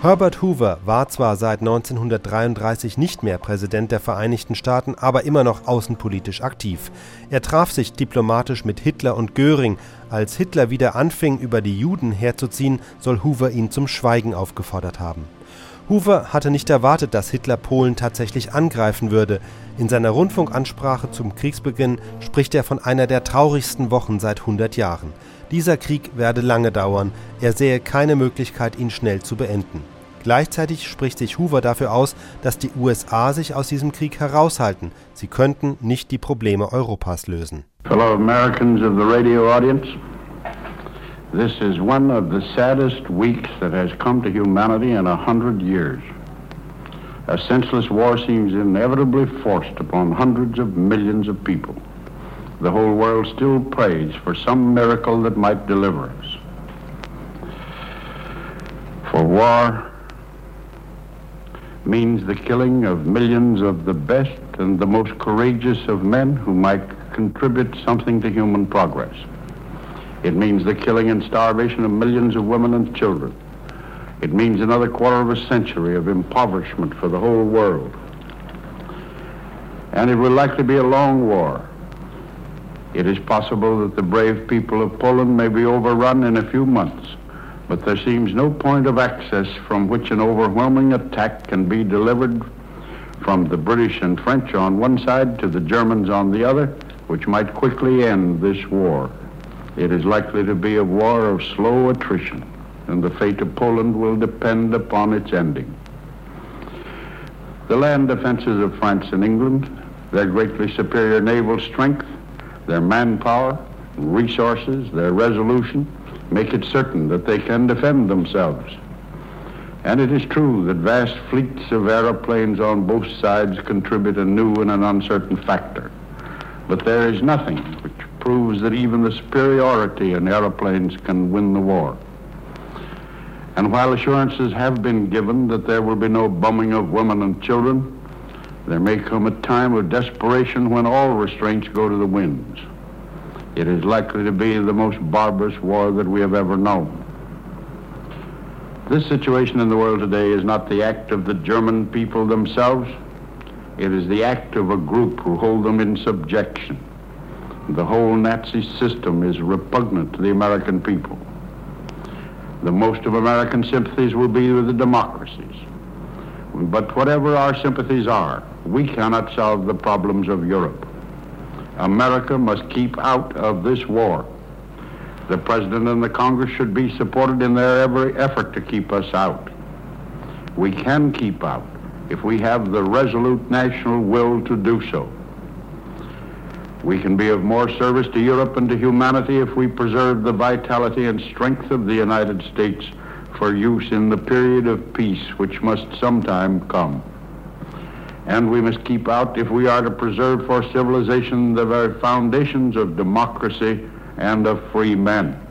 Herbert Hoover war zwar seit 1933 nicht mehr Präsident der Vereinigten Staaten, aber immer noch außenpolitisch aktiv. Er traf sich diplomatisch mit Hitler und Göring. Als Hitler wieder anfing, über die Juden herzuziehen, soll Hoover ihn zum Schweigen aufgefordert haben. Hoover hatte nicht erwartet, dass Hitler Polen tatsächlich angreifen würde. In seiner Rundfunkansprache zum Kriegsbeginn spricht er von einer der traurigsten Wochen seit 100 Jahren. Dieser Krieg werde lange dauern, er sähe keine Möglichkeit, ihn schnell zu beenden. Gleichzeitig spricht sich Hoover dafür aus, dass die USA sich aus diesem Krieg heraushalten. Sie könnten nicht die Probleme Europas lösen. Fellow Americans of the radio audience, this is one of the saddest weeks that has come to humanity in a hundred years. A senseless war seems inevitably forced upon hundreds of millions of people. the whole world still prays for some miracle that might deliver us. For war means the killing of millions of the best and the most courageous of men who might contribute something to human progress. It means the killing and starvation of millions of women and children. It means another quarter of a century of impoverishment for the whole world. And it will likely be a long war it is possible that the brave people of Poland may be overrun in a few months, but there seems no point of access from which an overwhelming attack can be delivered from the British and French on one side to the Germans on the other, which might quickly end this war. It is likely to be a war of slow attrition, and the fate of Poland will depend upon its ending. The land defenses of France and England, their greatly superior naval strength, their manpower, resources, their resolution make it certain that they can defend themselves. And it is true that vast fleets of aeroplanes on both sides contribute a new and an uncertain factor. But there is nothing which proves that even the superiority in aeroplanes can win the war. And while assurances have been given that there will be no bombing of women and children, there may come a time of desperation when all restraints go to the winds. It is likely to be the most barbarous war that we have ever known. This situation in the world today is not the act of the German people themselves. It is the act of a group who hold them in subjection. The whole Nazi system is repugnant to the American people. The most of American sympathies will be with the democracies. But whatever our sympathies are, we cannot solve the problems of Europe. America must keep out of this war. The President and the Congress should be supported in their every effort to keep us out. We can keep out if we have the resolute national will to do so. We can be of more service to Europe and to humanity if we preserve the vitality and strength of the United States for use in the period of peace which must sometime come and we must keep out if we are to preserve for civilization the very foundations of democracy and of free men.